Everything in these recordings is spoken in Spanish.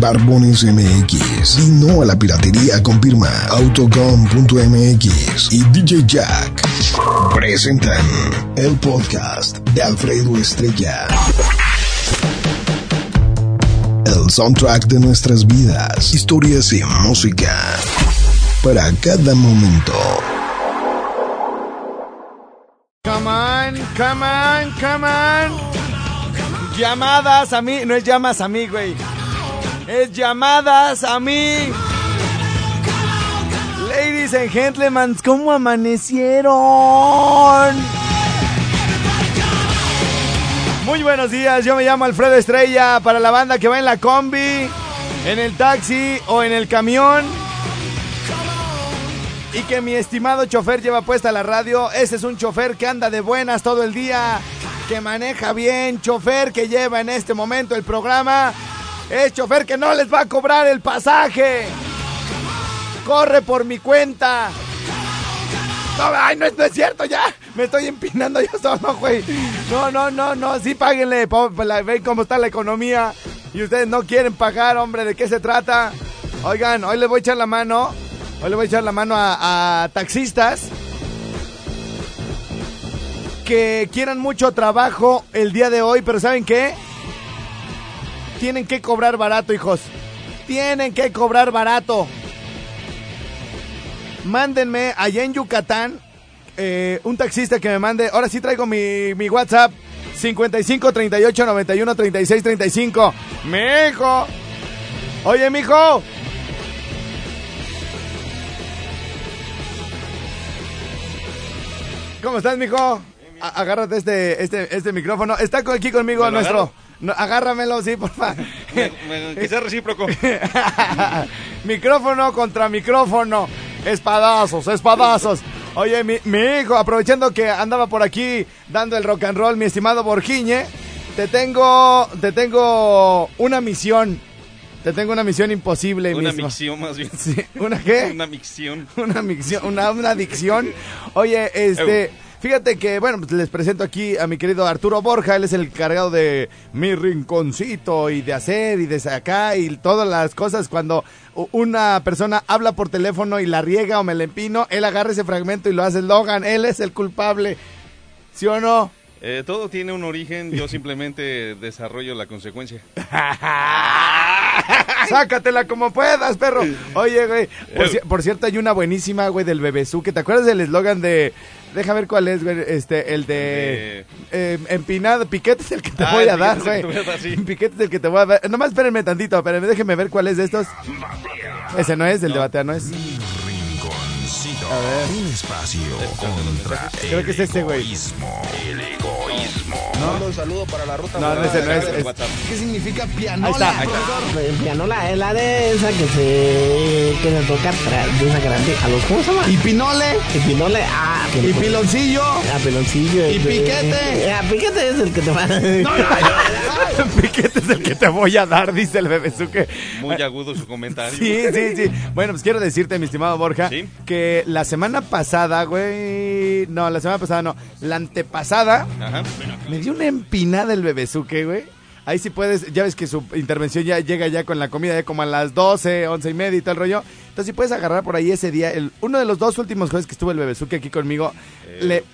Barbones MX. Y no a la piratería con firma autocom.mx y DJ Jack. Presentan el podcast de Alfredo Estrella. El soundtrack de nuestras vidas, historias y música. Para cada momento. Come on, come on, come on. Llamadas a mí, no es llamas a mí, güey. Es llamadas a mí. Ladies and gentlemen, ¿cómo amanecieron? Muy buenos días, yo me llamo Alfredo Estrella para la banda que va en la combi, en el taxi o en el camión. Y que mi estimado chofer lleva puesta la radio. Ese es un chofer que anda de buenas todo el día, que maneja bien, chofer que lleva en este momento el programa. Es chofer que no les va a cobrar el pasaje. Corre por mi cuenta. No, ay, no, es- no es cierto, ya. Me estoy empinando yo solo, güey. No, no, no, no. Sí, páguenle. pues, Ven cómo está la economía. Y ustedes no quieren pagar, hombre. ¿De qué se trata? Oigan, hoy les voy a echar la mano. Hoy le voy a echar la mano a, a taxistas que quieran mucho trabajo el día de hoy, pero ¿saben qué? Tienen que cobrar barato, hijos. Tienen que cobrar barato. Mándenme allá en Yucatán eh, un taxista que me mande. Ahora sí traigo mi, mi WhatsApp. 55 38 91 36 35. Mijo. Oye, mijo. ¿Cómo estás, mijo? Agárrate este, este, este micrófono. Está aquí conmigo ¿Me lo nuestro. agarro? No, agárramelo, sí, por favor. Que sea recíproco. micrófono contra micrófono. Espadazos, espadazos. Oye, mi, mi hijo, aprovechando que andaba por aquí dando el rock and roll, mi estimado Borgiñe, te tengo, te tengo una misión. Te tengo una misión imposible, mi Una estimado. micción más bien. Sí, ¿Una qué? Una micción. una micción, una, una adicción. Oye, este, fíjate que, bueno, pues les presento aquí a mi querido Arturo Borja, él es el cargado de mi rinconcito y de hacer y de sacar y todas las cosas cuando una persona habla por teléfono y la riega o me la empino, él agarra ese fragmento y lo hace Logan, él es el culpable. ¿Sí o no? Eh, todo tiene un origen, yo simplemente desarrollo la consecuencia. Sácatela como puedas, perro. Oye, güey, por, por cierto, hay una buenísima, güey, del Bebezuque. ¿Te acuerdas del eslogan de... Deja ver cuál es, güey, este, el de... eh, empinado, piquete es el que te Ah, voy a dar, güey. que te voy a dar, sí. Piquete es el que te voy a dar. Nomás espérenme tantito, espérenme, déjenme ver cuál es de estos. Ese no es, el de batea no es. A ver. Un espacio contra Creo que es este, güey. egoísmo. El egoísmo. Un saludo para la ruta. No, no, ese no es. El es- WhatsApp. ¿Qué significa Ahí pianola? está. El pianola es la de esa que se que se toca atrás de esa grande a los ¿cómo se llama? ¿Y pinole? el pinole ah ¿Y piloncillo? ah, peloncillo ¿Y este, piquete? ah piquete es el que te va Piquete es el que te voy a dar, dice el Bebezuque. Muy agudo su comentario. Sí, sí, sí. Bueno, pues quiero decirte, mi estimado Borja, Sí. que la semana pasada, güey. No, la semana pasada no. La antepasada Ajá. me dio una empinada el bebezuque, güey. Ahí sí puedes, ya ves que su intervención ya llega ya con la comida, ya como a las 12, 11 y media y todo el rollo. Entonces, si puedes agarrar por ahí ese día, el, uno de los dos últimos jueves que estuvo el bebezuque aquí conmigo, Eh, le,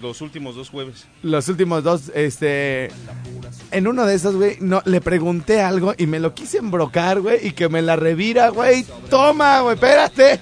Los últimos dos jueves. los últimos dos, este. En uno de esos, güey, no, le pregunté algo y me lo quise embrocar, güey, y que me la revira, güey. Toma, güey, espérate.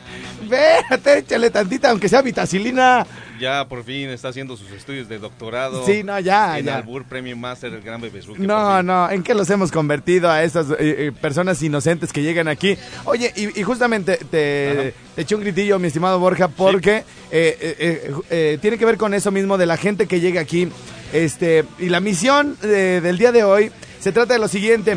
Espérate, échale tantita, aunque sea vitacilina. Ya por fin está haciendo sus estudios de doctorado. Sí, no, ya, En ya. Albur Premium Master, el gran bebezuque. No, no, ¿en qué los hemos convertido a esas eh, eh, personas inocentes que llegan aquí? Oye, y, y justamente te, te eché un gritillo, mi estimado Borja, porque eh, tiene que ver con eso mismo de la gente que llega aquí. Este, y la misión del día de hoy se trata de lo siguiente.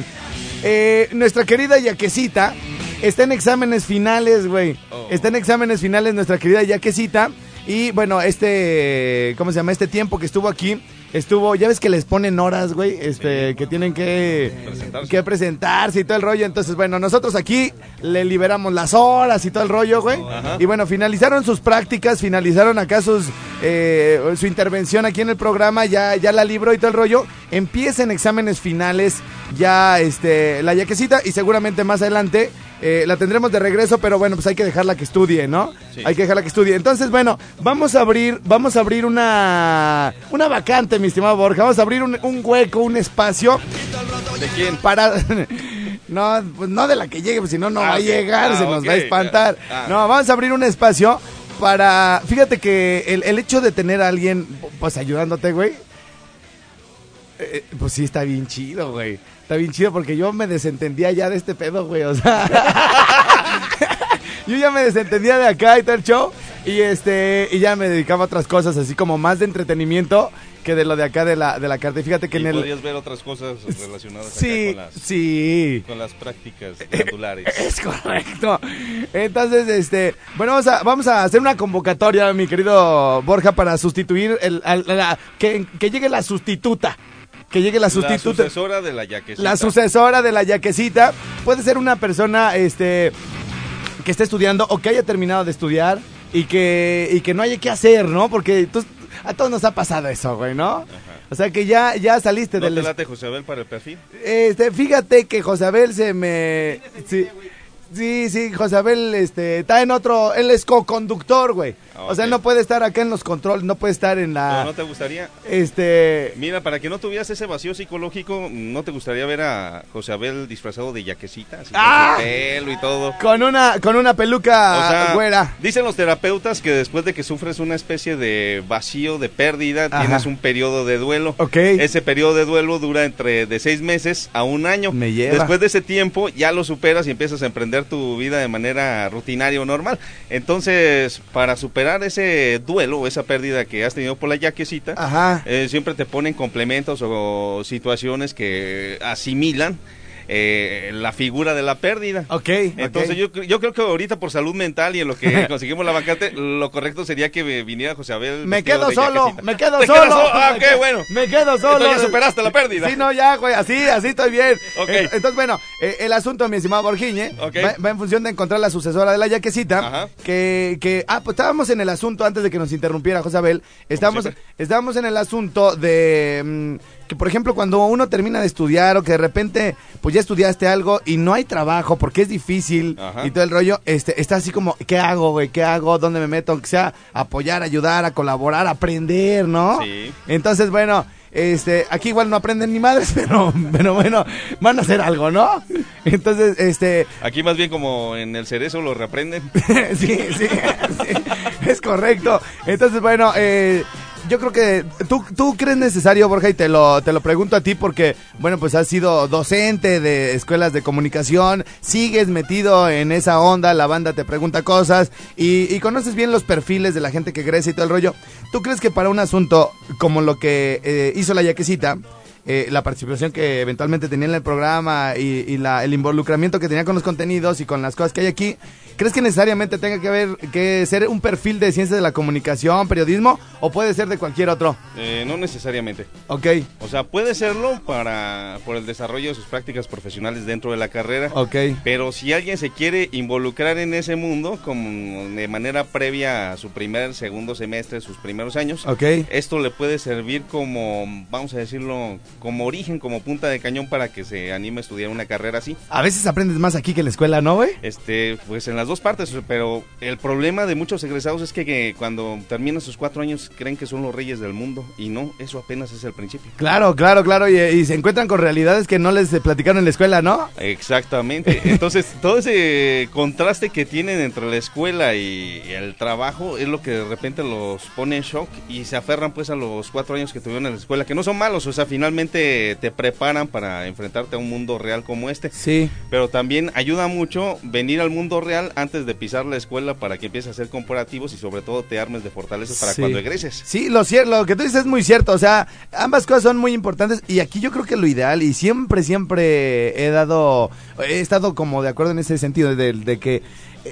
Nuestra querida Yaquecita está en exámenes finales, güey. Oh. Está en exámenes finales nuestra querida Yaquecita. Y bueno, este, ¿cómo se llama? Este tiempo que estuvo aquí, estuvo, ya ves que les ponen horas, güey, este, que tienen que Presentarse. que presentarse y todo el rollo. Entonces, bueno, nosotros aquí le liberamos las horas y todo el rollo, güey. Ajá. Y bueno, finalizaron sus prácticas, finalizaron acá sus, eh, su intervención aquí en el programa, ya, ya la libró y todo el rollo. Empieza en exámenes finales ya este, la yaquecita y seguramente más adelante eh, la tendremos de regreso, pero bueno, pues hay que dejarla que estudie, ¿no? Sí. Hay que dejarla que estudie. Entonces, bueno, vamos a abrir, vamos a abrir una, una vacante, mi estimado Borja. Vamos a abrir un, un hueco, un espacio ¿De quién? para... No, pues no de la que llegue, pues si no, no Ah, va a llegar, Ah, se nos va a espantar. Ah. No, vamos a abrir un espacio para... Fíjate que el, el hecho de tener a alguien, pues ayudándote, güey, eh, pues sí está bien chido, güey. Está bien chido porque yo me desentendía ya de este pedo, güey, o sea... yo ya me desentendía de acá y todo el show y este y ya me dedicaba a otras cosas así como más de entretenimiento que de lo de acá de la de la carta. Y fíjate que Y en el podrías ver otras cosas relacionadas acá con, las, sí. con las prácticas glandulares. Es correcto. Entonces, este, bueno, vamos a, vamos a hacer una convocatoria, mi querido Borja, para sustituir el, al- la- que, que llegue la sustituta. Que llegue la La sustituta. sucesora de la yaquecita. La sucesora de la yaquecita. Puede ser una persona, este, que esté estudiando o que haya terminado de estudiar y que, y que no haya qué hacer, ¿no? Porque tú- a todos nos ha pasado eso, güey, ¿no? O sea que ya, ya saliste ¿No del... te late José Abel para el perfil? Este, fíjate que Josabel se me. Sí, sí, sí, Josabel este, está en otro. Él es co-conductor, güey. Ah, O sea, no puede estar acá en los controles, no puede estar en ¿No, la. ¿No te gustaría? Este. Mira, para que no tuvieras ese vacío psicológico, ¿no te gustaría ver a José Abel disfrazado de yaquecita? Así ¡Ah! con su pelo y todo. Con una, con una peluca O sea, güera. dicen los terapeutas que después de que sufres una especie de vacío, de pérdida, Ajá. tienes un periodo de duelo. Ok. Ese periodo de duelo dura entre de seis meses a un año. Me lleva. Después de ese tiempo ya lo superas y empiezas a emprender tu vida de manera rutinaria o normal. Entonces, para superar ese duelo o esa pérdida que has tenido por la yaquecita, Ajá. eh, siempre te ponen complementos o situaciones que asimilan eh, la figura de la pérdida. Ok. Entonces yo, yo creo que ahorita por salud mental y en lo que conseguimos la vacante, lo correcto sería que viniera José Abel. Me quedo solo, yaquecita. me quedo ¿Te solo. Ah, ok, bueno. Me quedo solo. Entonces ya superaste la pérdida. Sí, no, ya, güey, así, así estoy bien. Ok. Eh, Entonces, bueno, eh, el asunto, mi estimado Borgiñe, Ok. va, va en función de encontrar la sucesora de la yaquecita. Ajá. Que, que, ah, pues estábamos en el asunto, antes de que nos interrumpiera José Abel, estábamos, estábamos en el asunto de... mm, que por ejemplo cuando uno termina de estudiar o que de repente pues ya estudiaste algo y no hay trabajo porque es difícil Ajá. y todo el rollo, este, está así como, ¿qué hago, güey? ¿Qué hago? ¿Dónde me meto? Aunque sea apoyar, ayudar, a colaborar, aprender, ¿no? Sí. Entonces, bueno, este, aquí igual no aprenden ni madres, pero, pero bueno, van a hacer algo, ¿no? Entonces, este, Aquí más bien como en el cerezo lo reprenden. sí, sí, sí, es correcto. Entonces, bueno, eh, yo creo que tú, tú crees necesario, Borja, y te lo, te lo pregunto a ti porque, bueno, pues has sido docente de escuelas de comunicación, sigues metido en esa onda, la banda te pregunta cosas y, y conoces bien los perfiles de la gente que crece y todo el rollo. ¿Tú crees que para un asunto como lo que eh, hizo la yaquecita, eh, la participación que eventualmente tenía en el programa y, y la- el involucramiento que tenía con los contenidos y con las cosas que hay aquí, ¿crees que necesariamente tenga que haber que ser un perfil de ciencias de la comunicación, periodismo o puede ser de cualquier otro? Eh, no necesariamente. Ok, O sea, puede serlo para por el desarrollo de sus prácticas profesionales dentro de la carrera. ok. Pero si alguien se quiere involucrar en ese mundo, como de manera previa a su primer, segundo semestre, sus primeros años, Ok. esto le puede servir como, vamos a decirlo, como origen, como punta de cañón para que se anime a estudiar una carrera así. A veces aprendes más aquí que en la escuela, ¿no, güey? Este, pues en las dos partes, pero el problema de muchos egresados es que, que cuando terminan sus cuatro años creen que son los reyes del mundo y no, eso apenas es el principio. Claro, claro, claro, y, y se encuentran con realidades que no les platicaron en la escuela, ¿no? Exactamente. Entonces, todo ese contraste que tienen entre la escuela y el trabajo es lo que de repente los pone en shock y se aferran pues a los cuatro años que tuvieron en la escuela, que no son malos, o sea, finalmente te preparan para enfrentarte a un mundo real como este. Sí. Pero también ayuda mucho venir al mundo real antes de pisar la escuela para que empieces a ser comparativos y sobre todo te armes de fortalezas para Sí. cuando egreses. Sí, lo cierto, lo que tú dices es muy cierto, o sea, ambas cosas son muy importantes y aquí yo creo que lo ideal y siempre, siempre he dado, he estado como de acuerdo en ese sentido de, de que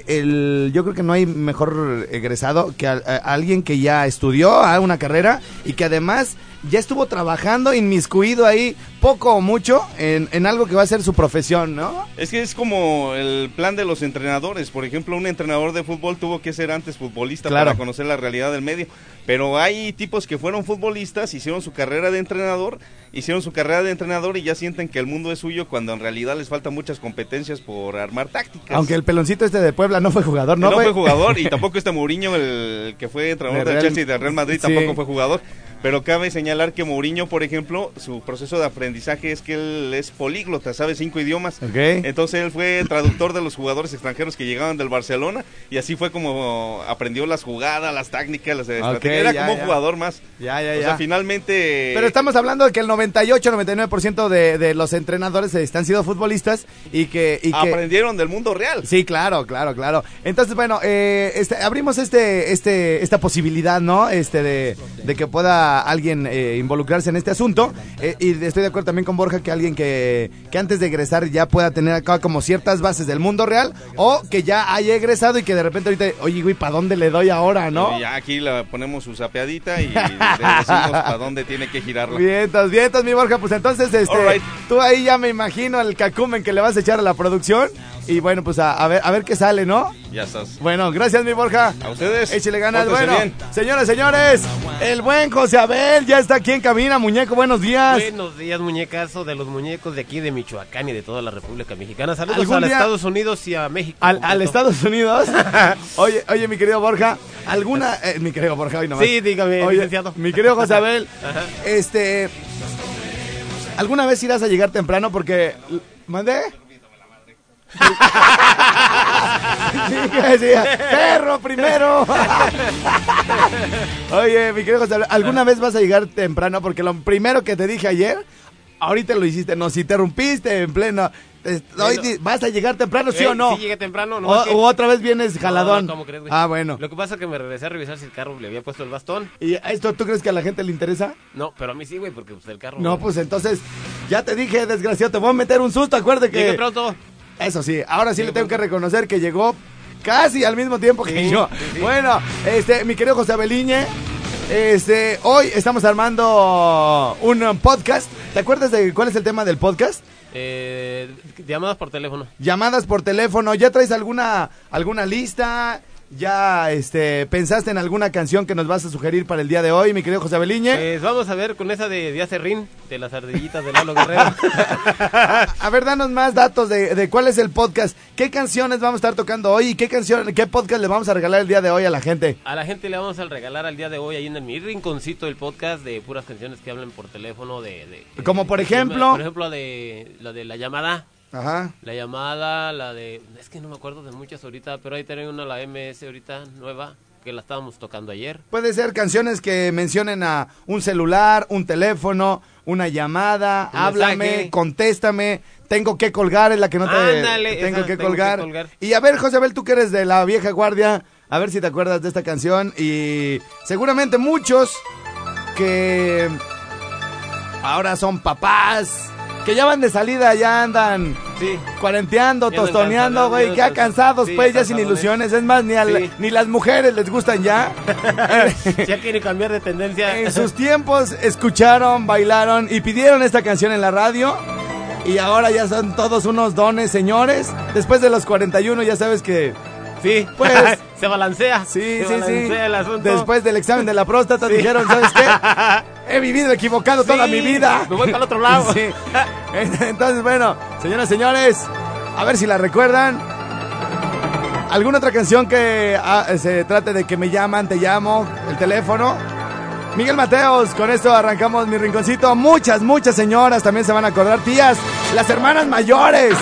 el, yo creo que no hay mejor egresado que a- a- alguien que ya estudió a una carrera y que además ya estuvo trabajando, inmiscuido ahí, poco o mucho, en, en algo que va a ser su profesión, ¿no? Es que es como el plan de los entrenadores. Por ejemplo, un entrenador de fútbol tuvo que ser antes futbolista Claro. para conocer la realidad del medio. Pero hay tipos que fueron futbolistas, hicieron su carrera de entrenador, hicieron su carrera de entrenador y ya sienten que el mundo es suyo cuando en realidad les faltan muchas competencias por armar tácticas. Aunque el peloncito este de Puebla no fue jugador, ¿no? no, fue jugador y tampoco este Mourinho, el que fue entrenador De del Real- Chelsea y del Real Madrid, Sí. tampoco fue jugador. Pero cabe señalar que Mourinho, por ejemplo, su proceso de aprendizaje es que él es políglota, sabe cinco idiomas. Entonces él fue traductor de los jugadores extranjeros que llegaban del Barcelona y así fue como aprendió las jugadas, las tácticas, las estrategias. Era ya, como un jugador más. Ya, ya, O sea, finalmente... Pero estamos hablando de que el 98-99% de, de los entrenadores han sido futbolistas y que... Y que aprendieron del mundo real. Sí, claro, claro, claro. Entonces, bueno, eh, este, abrimos este, este, esta posibilidad, ¿no? Este de, de que pueda alguien eh, involucrarse en este asunto. Eh, y estoy de acuerdo también con Borja que alguien que, que antes de egresar ya pueda tener acá como ciertas bases del mundo real o que ya haya egresado y que de repente ahorita, oye, güey, ¿para dónde le doy ahora, no? Y ya aquí le ponemos su sapeadita y le decimos para dónde tiene que girarla. Vientos, vientos, mi Borja. Pues entonces, este, Alright. tú ahí ya me imagino el cacumen que le vas a echar a la producción. Y bueno, pues a, a ver, a ver qué sale, ¿no? Ya estás. Bueno, gracias, mi Borja. A ustedes. Échale ganas. Pórtense Bueno, bien. señoras, señores, el buen José Abel ya está aquí en cabina. Muñeco, buenos días. Buenos días, muñecazo de los muñecos de aquí de Michoacán y de toda la República Mexicana. Saludos ¿Algún a día- Estados Unidos y a México. Al, Estados Unidos. oye, oye, mi querido Borja, ¿alguna. eh, mi querido Borja, hoy nomás. Sí, dígame, Oye, licenciado. Mi querido José Abel, Ajá. este. ¿Alguna vez irás a llegar temprano? Porque. ¿Mandé? Sí, que decía, perro primero. Oye, mi querido José ¿alguna vez vas a llegar temprano? Porque lo primero que te dije ayer, ahorita lo hiciste, nos interrumpiste en pleno. eh, hoy ¿Vas a llegar temprano, sí Eh, o no? Sí, llegué temprano. No, o, que- otra vez vienes jaladón. No, ¿cómo crees, güey? ah, bueno. Lo que pasa es que me regresé a revisar si el carro le había puesto el bastón. ¿Y esto tú crees que a la gente le interesa? No, pero a mí sí, güey, porque pues, el carro. No, pues entonces, ya te dije, desgraciado, te voy a meter un susto, acuérdate Llegué que... pronto. Eso sí, ahora sí le tengo que reconocer que llegó casi al mismo tiempo que Sí, yo. sí. Bueno, este, mi querido José Abeliñe, este, hoy estamos armando un podcast. ¿Te acuerdas de cuál es el tema del podcast? Eh, llamadas por teléfono. Llamadas por teléfono. ¿Ya traes alguna, alguna lista? ¿Ya este, pensaste en alguna canción que nos vas a sugerir para el día de hoy, mi querido José Abeliñe? Pues vamos a ver con esa de Díaz Serrín, de las ardillitas de Lalo Guerrero. A ver, danos más datos de, de cuál es el podcast. ¿Qué canciones vamos a estar tocando hoy? ¿Y qué canción, qué podcast le vamos a regalar el día de hoy a la gente? A la gente le vamos a regalar al día de hoy ahí en el mi rinconcito del podcast de puras canciones que hablan por teléfono de... de- Como por ejemplo- Por ejemplo, de, la de la llamada. Ajá. La llamada, la de... Es que no me acuerdo de muchas ahorita, pero ahí tenemos una, la MS ahorita, nueva, que la estábamos tocando ayer. Puede ser canciones que mencionen a un celular, un teléfono, una llamada, Un háblame, mensaje. contéstame, tengo que colgar, es la que no te Ándale, tengo, esa, que, tengo que colgar. colgar. Y a ver, José Abel, tú que eres de la vieja guardia, a ver si te acuerdas de esta canción y seguramente muchos que ahora son papás, que ya van de salida, ya andan Sí. cuarenteando, tostoneando, güey, ya cansados, sí, pues, ya sin ilusiones, es más, ni, al- Sí. ni las mujeres les gustan ya. Ya quiere cambiar de tendencia. En sus tiempos escucharon, bailaron y pidieron esta canción en la radio. Y ahora ya son todos unos dones, señores. Después de los 41 ya sabes que... Sí, Pues- se balancea. Sí, se sí, sí. balancea el asunto. Después del examen de la próstata dijeron, ¿sabes qué? He vivido equivocado toda mi vida. me voy para el otro lado. Sí. Entonces, bueno, señoras, señores, a ver si la recuerdan. ¿Alguna otra canción que ah, se trate de que me llaman, te llamo, el teléfono? Miguel Mateos, con esto arrancamos mi rinconcito. Muchas, muchas señoras también se van a acordar. Tías, las hermanas mayores.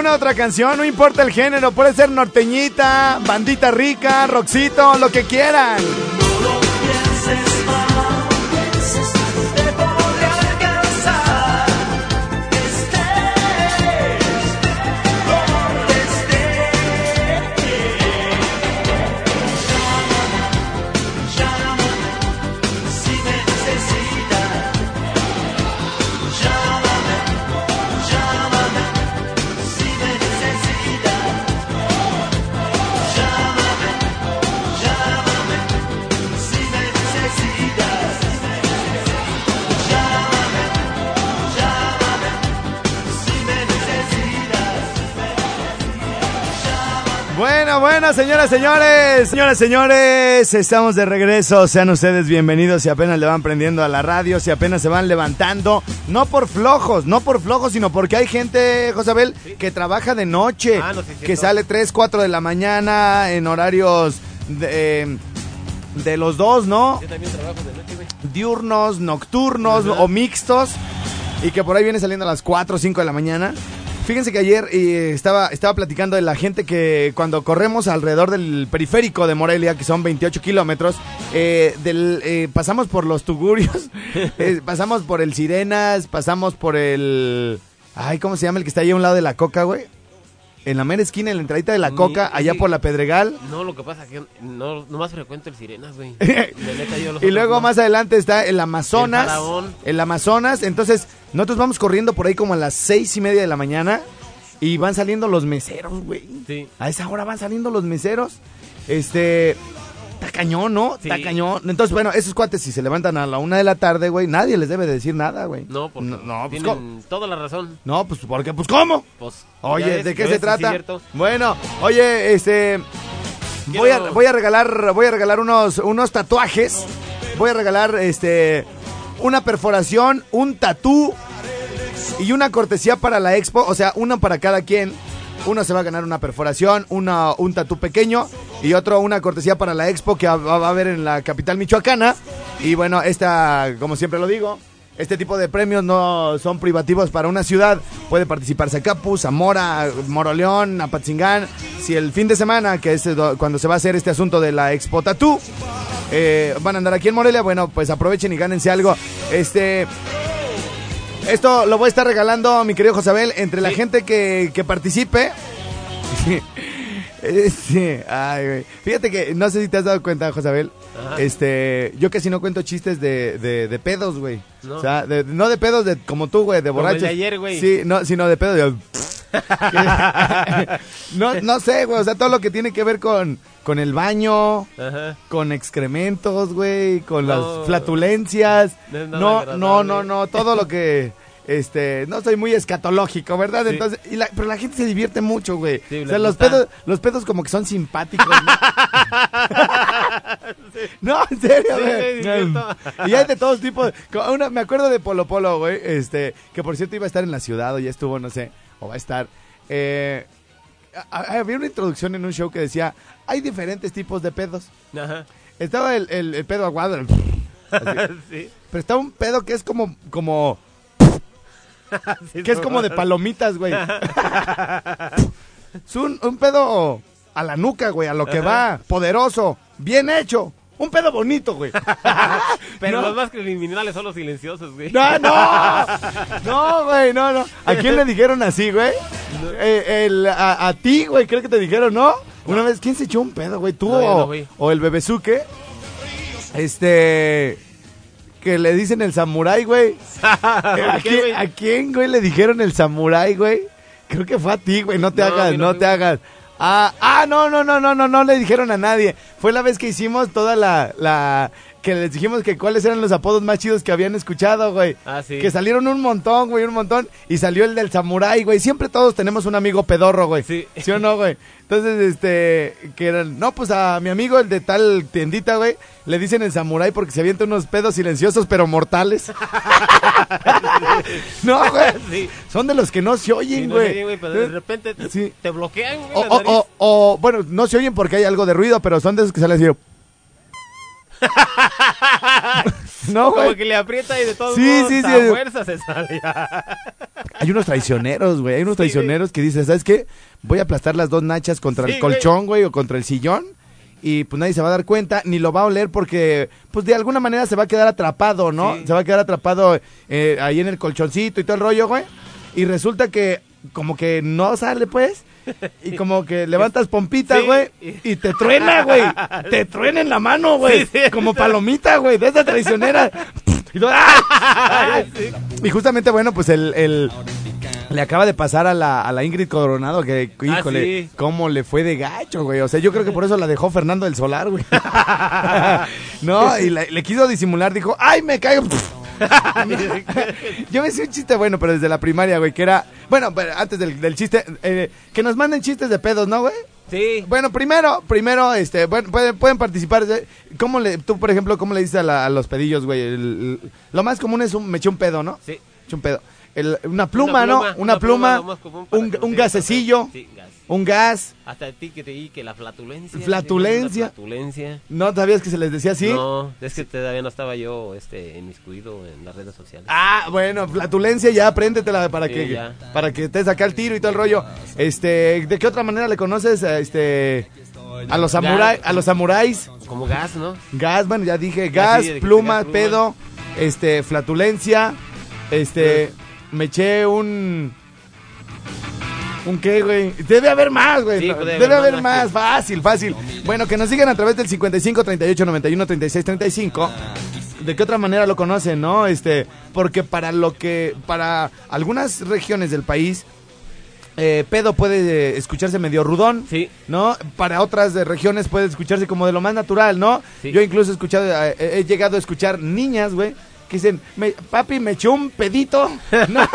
¿Alguna otra canción? No importa el género, puede ser norteñita, bandita rica, roxito, lo que quieran. Bueno, bueno, señoras, señores, señoras, señores, estamos de regreso. Sean ustedes bienvenidos si apenas le van prendiendo a la radio, si apenas se van levantando. No por flojos, no por flojos, sino porque hay gente, Josabel, que trabaja de noche, Ah, no, sí, es que sale 3, 4 de la mañana en horarios de, eh, de los dos, ¿no? Yo también trabajo de noche, güey. diurnos, nocturnos o mixtos y que por ahí viene saliendo a las 4 o 5 de la mañana. Fíjense que ayer eh, estaba, estaba platicando de la gente que cuando corremos alrededor del periférico de Morelia, que son 28 kilómetros, eh, del, eh, pasamos por los Tugurios, pasamos por el Sirenas, pasamos por el... Ay, ¿cómo se llama el que está ahí a un lado de la Coca, güey? En la mera esquina, en la entradita de la Coca, allá sí. por la Pedregal. No, lo que pasa es que no, no más frecuento el Sirenas, güey. Y luego no. más adelante está el Amazonas. El. El Amazonas. Entonces, nosotros vamos corriendo por ahí como a las seis y media de la mañana. Y van saliendo los meseros, güey. Sí. A esa hora van saliendo los meseros. Este. Está cañón, ¿no? Sí. Está cañón. Entonces, bueno, esos cuates, si se levantan a la una de la tarde, güey, nadie les debe decir nada, güey. No, porque no, no, pues, tienen toda la razón. No, pues, ¿por qué? Pues, ¿cómo? Pues, Oye, ¿de qué se trata? Bueno, oye, este voy a, voy a regalar voy a regalar unos unos tatuajes. Voy a regalar este una perforación, un tatú y una cortesía para la expo, o sea, una para cada quien. Uno se va a ganar una perforación, una, un tatú pequeño y otro una cortesía para la expo que va, a haber en la capital michoacana. Y bueno, esta, como siempre lo digo, este tipo de premios no son privativos para una ciudad. Puede participar Zacapu, Zamora, Moroleón, Apatzingán. Si el fin de semana, que es do- cuando se va a hacer este asunto de la Expo Tatú, eh, van a andar aquí en Morelia, bueno, pues aprovechen y gánense algo. Este. Esto lo voy a estar regalando, mi querido Josabel, entre la Sí. gente que, que participe. Este, ay, güey. Fíjate que no sé si te has dado cuenta, Josabel. Ajá. Este, yo casi no cuento chistes de, de, de pedos, güey. No. O sea, de- no de pedos de como tú, güey, de Como el borrachos. de ayer, güey. Sí, no, sino de pedos de... no, no sé, güey, o sea, todo lo que tiene que ver con, con el baño, Ajá. con excrementos, güey, con No. las flatulencias. No No, no, no, todo lo que este, no soy muy escatológico, ¿verdad? Sí. Entonces, y la- pero la gente se divierte mucho, güey. Sí, o sea, los pedos, los pedos como que son simpáticos, ¿no? No, en serio, güey. y hay de todos tipos. Una, me acuerdo de Polo Polo, güey, este, que por cierto iba a estar en la ciudad o ya estuvo, no sé, o va a estar. Eh, había una introducción en un show que decía, hay diferentes tipos de pedos. Ajá. Estaba el, el- el pedo aguado, el- Sí. pero está un pedo que es como, como, Sí, que es como de palomitas, güey. es un, un pedo a la nuca, güey, a lo que va, poderoso, bien hecho. Un pedo bonito, güey. Pero No. los más criminales son los silenciosos, güey. No, no. No, güey, no, no. ¿A quién le dijeron así, güey? Eh, el- a, a ti, güey, creo que te dijeron, ¿no? Una vez, ¿quién se echó un pedo, güey? ¿Tú o, o el bebezuque? Este... Que le dicen el samurái, güey. ¿A, ¿Qué, quién, güey? a quién, güey, le dijeron el samurái, güey? Creo que fue a ti, güey. No te No, hagas, no, no te hagas. Ah, ah, no, no, no, no, no, no le dijeron a nadie. Fue la vez que hicimos toda la, la, que les dijimos que cuáles eran los apodos más chidos que habían escuchado, güey. Ah, sí. Que salieron un montón, güey, un montón. Y salió el del samurái, güey. Siempre todos tenemos un amigo pedorro, güey. Sí. ¿Sí o no, güey? Entonces, este, que eran, no, pues a mi amigo, el de tal tiendita, güey, le dicen el samurái porque se avienta unos pedos silenciosos pero mortales. no, güey. Sí. Son de los que no se Sí, oyen, no güey. bien, güey, pero de repente te, Sí. te bloquean, güey, O, o, o, o, bueno, no se oyen porque hay algo de ruido, pero son de esos que salen así. no, Como que le aprieta y de todos Sí, modos sí, a sí. fuerza se sale. hay unos traicioneros, güey. Hay unos traicioneros que dicen, ¿sabes qué? Voy a aplastar las dos nachas contra el colchón, güey, o contra el sillón. Y pues nadie se va a dar cuenta, ni lo va a oler porque, pues de alguna manera se va a quedar atrapado, ¿no? Sí. Se va a quedar atrapado eh, ahí en el colchoncito y todo el rollo, güey. Y resulta que como que no sale, pues. Y como que levantas pompita, Sí. güey. Y te truena, güey. Te truena en la mano, güey. Sí, sí. Como palomita, güey. De esa traicionera. ¡ah! Y justamente, bueno, pues el, el- le acaba de pasar a la, a la Ingrid Coronado que, híjole, Ah, sí. cómo le fue de gacho, güey. O sea, yo creo que por eso la dejó Fernando del Solar, güey. no, y la- le quiso disimular, dijo, ¡ay, me caigo! Yo me hice un chiste bueno, pero desde la primaria, güey, que era... Bueno, pero antes del, del chiste, eh, que nos manden chistes de pedos, ¿no, güey? Sí. Bueno, primero, primero, este, bueno, pueden, pueden participar. eh, ¿Cómo le, tú, por ejemplo, cómo le dices a, la- a los pedillos, güey? El- el- lo más común es un, me eché un pedo, ¿no? Sí. Me eché un pedo. El- una pluma, ¿no? Una, pluma, un, un gasecillo, Sí, gas. un gas. Hasta a ti que te di que la flatulencia. Flatulencia. La flatulencia. ¿No sabías que se les decía así? No, es que todavía no estaba yo este, inmiscuido en las redes sociales. Ah, bueno, flatulencia ya, apréndetela para Sí, que ya. para que te saca el tiro y todo el rollo. Este, ¿de qué otra manera le conoces a, este a los samurai, Gas. a los samuráis? Como gas, ¿no? Gas, bueno, ya dije, pluma, gas, pluma. pedo, este, flatulencia, este, me eché un... ¿Un qué, güey? Debe haber más, güey. Sí, No, puede Debe haber más, más, fácil, fácil. Bueno, que nos sigan a través del 55 38 91 36 35. ¿De qué otra manera lo conocen, no? Este, porque para lo que para algunas regiones del país eh, pedo puede eh, escucharse medio rudón. Sí. ¿no? Para otras de regiones puede escucharse como de lo más natural, ¿no? Sí. Yo incluso he escuchado, eh, he llegado a escuchar niñas, güey, que dicen, "Me- papi, me echó un pedito. No,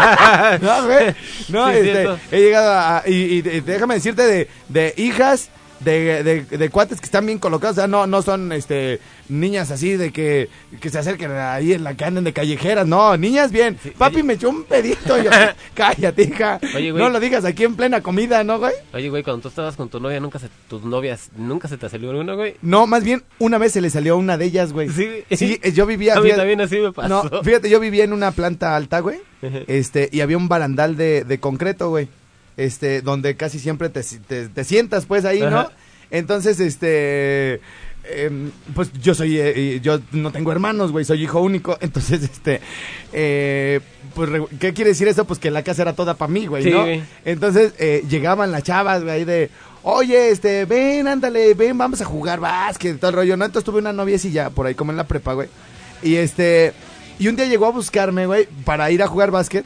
no, güey. No, Sí, este, he llegado a, y, déjame decirte de, de hijas. De, de, de cuates que están bien colocados, o sea, no, no son este niñas así de que, que se acerquen ahí en la que anden de callejeras, no, niñas bien. Papi oye. me echó un pedito. Yo, cállate, hija. Oye, güey. no lo digas aquí en plena comida, ¿no, güey? Oye, güey, cuando tú estabas con tu novia, nunca se, tus novias, nunca se te salió una, güey. No, más bien una vez se le salió a una de ellas, güey. Sí. Sí, eh, yo vivía. A mí fíjate- también así me pasó. No, fíjate, yo vivía en una planta alta, güey. Este, y había un barandal de, de concreto, güey. Este, donde casi siempre te, te, te sientas, pues, ahí, ¿no? Ajá. Entonces, este. em, pues yo soy, eh, yo no tengo hermanos, güey, soy hijo único, entonces, este, eh, pues, ¿qué quiere decir eso? Pues que la casa era toda para mí, güey, Sí, ¿no? güey. Entonces, eh, llegaban las chavas, güey, de, oye, este, ven, ándale, ven, vamos a jugar básquet, todo el rollo, ¿no? Entonces tuve una noviecilla por ahí como en la prepa, güey, y este, y un día llegó a buscarme, güey, para ir a jugar básquet,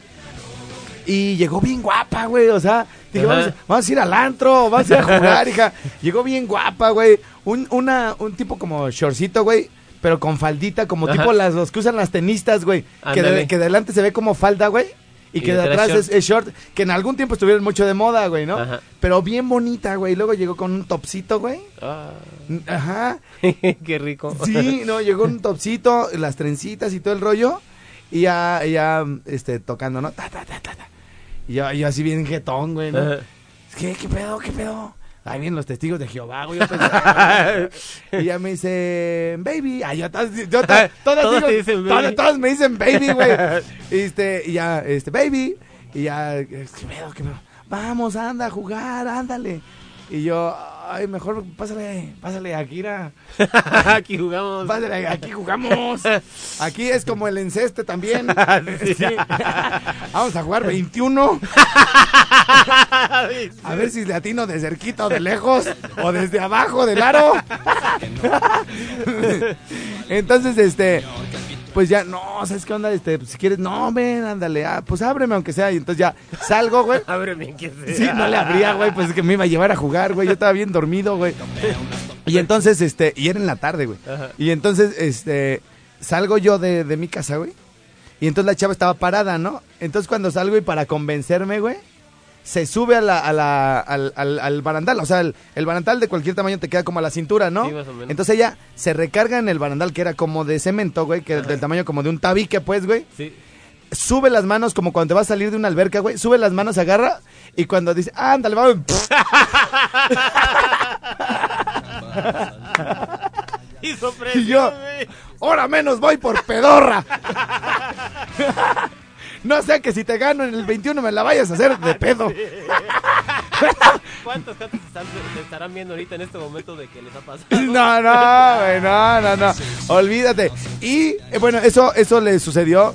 y llegó bien guapa, güey, o sea, dije, vamos, a- vamos a ir al antro, vamos a ir a jugar, hija. Llegó bien guapa, güey. Un, una, un tipo como shortcito, güey, pero con faldita, como Ajá. tipo las los que usan las tenistas, güey. Que de, que de adelante se ve como falda, güey. Y, Y que de atrás es, short. es short, que en algún tiempo estuvieron mucho de moda, güey, ¿no? Ajá. Pero bien bonita, güey. Luego llegó con un topsito, güey. Ah, Ajá. qué rico. Sí, no, llegó un topsito, las trencitas y todo el rollo. Y ya, ya, este, tocando, ¿no? Ta, ta, ta, ta, ta. Y yo, yo así bien jetón, güey, ¿no? ¿Qué, qué pedo, qué pedo? Ahí vienen los testigos de Jehová, güey. yo y ya me dice, baby. Ay, yo, todas, yo, todas, todas Todos digo- te dicen todas- baby. todas me dicen baby, güey. este, y ya, este, baby. Y ya, ¿qué pedo, qué pedo? Vamos, anda a jugar, ándale. Y yo, ay, mejor pásale, pásale, Akira. Aquí jugamos. Pásale, aquí jugamos. Aquí es como el enceste también. Sí. Vamos a jugar 21. A ver si le atino de cerquita o de lejos. O desde abajo del aro. Entonces, este. Pues ya, no, ¿sabes qué onda? Este, pues, si quieres, no, ven, ándale, ah, pues ábreme aunque sea. Y entonces ya salgo, güey. Ábreme, que sea. Sí, no le abría, güey, pues es que me iba a llevar a jugar, güey. Yo estaba bien dormido, güey. Y entonces, este, y era en la tarde, güey. Y entonces, este, salgo yo de, de mi casa, güey. Y entonces la chava estaba parada, ¿no? Entonces cuando salgo y para convencerme, güey, se sube a la, a la, al, al, al barandal. O sea, el, el barandal de cualquier tamaño te queda como a la cintura, ¿no? Sí, más o menos. Entonces ella se recarga en el barandal que era como de cemento, güey, que del tamaño como de un tabique, pues, güey Sí. sube las manos como cuando te vas a salir de una alberca, güey. Sube las manos, agarra y cuando dice, ándale, vamos. Y yo, ahora menos voy por pedorra. No sea que si te gano en el 21 me la vayas a hacer de pedo. ¿Cuántos cantos están, se estarán viendo ahorita en este momento de que les ha pasado? No, no, güey, no, no, no. Olvídate. Y eh, bueno, eso, eso le sucedió.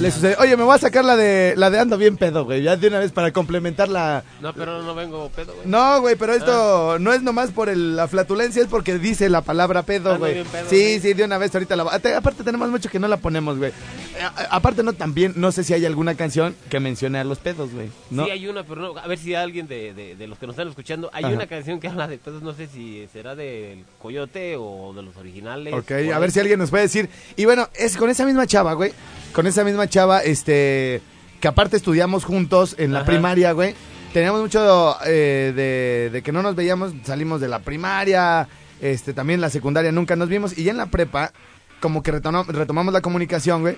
Le sucedió. Oye, me voy a sacar la de la de ando bien pedo, güey. Ya de una vez para complementar la. No, pero no vengo pedo, güey. No, güey, pero esto no es nomás por el- la flatulencia, es porque dice la palabra pedo, güey. bien pedo, Sí, sí. sí, de una vez ahorita la. te- Aparte tenemos mucho que no la ponemos, güey. A- aparte no también, no sé si hay alguna canción que mencione a los pedos, güey. ¿no? Sí, hay una, pero no, a ver si alguien de, de, de los que nos están escuchando, hay Ajá. una canción que habla de pedos, no sé si será del Coyote o de los originales. Ok, a ver si alguien nos puede decir. Y bueno, es con esa misma chava, güey. Con esa misma chava, este. Que aparte estudiamos juntos en la Ajá. primaria, güey. Teníamos mucho eh, de, de que no nos veíamos, salimos de la primaria, este, también la secundaria nunca nos vimos. Y ya en la prepa, como que retomamos la comunicación, güey.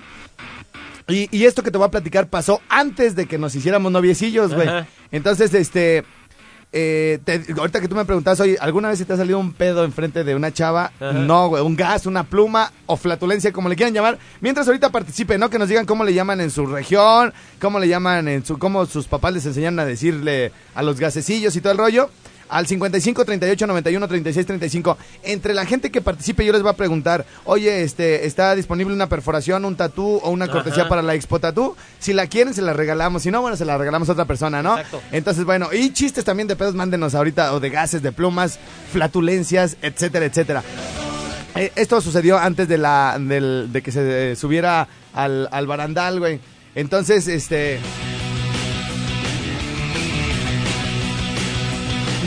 Y, y esto que te voy a platicar pasó antes de que nos hiciéramos noviecillos, güey. Entonces, este. Eh, te- ahorita que tú me preguntas, oye, ¿alguna vez se te ha salido un pedo enfrente de una chava? Ajá. No, güey, un gas, una pluma o flatulencia, como le quieran llamar. Mientras ahorita participen, ¿no? Que nos digan cómo le llaman en su región, cómo le llaman en su. cómo sus papás les enseñan a decirle a los gasecillos y todo el rollo. Al 55 38 91 36 35. Entre la gente que participe, yo les voy a preguntar: Oye, este, ¿está disponible una perforación, un tatú o una cortesía Ajá. para la Expo Tatú? Si la quieren, se la regalamos. Si no, bueno, se la regalamos a otra persona, ¿no? Exacto. Entonces, bueno, y chistes también de pedos, mándenos ahorita, o de gases, de plumas, flatulencias, etcétera, etcétera. Eh, esto sucedió antes de la del- de que se eh, subiera al, al barandal, güey. Entonces, este.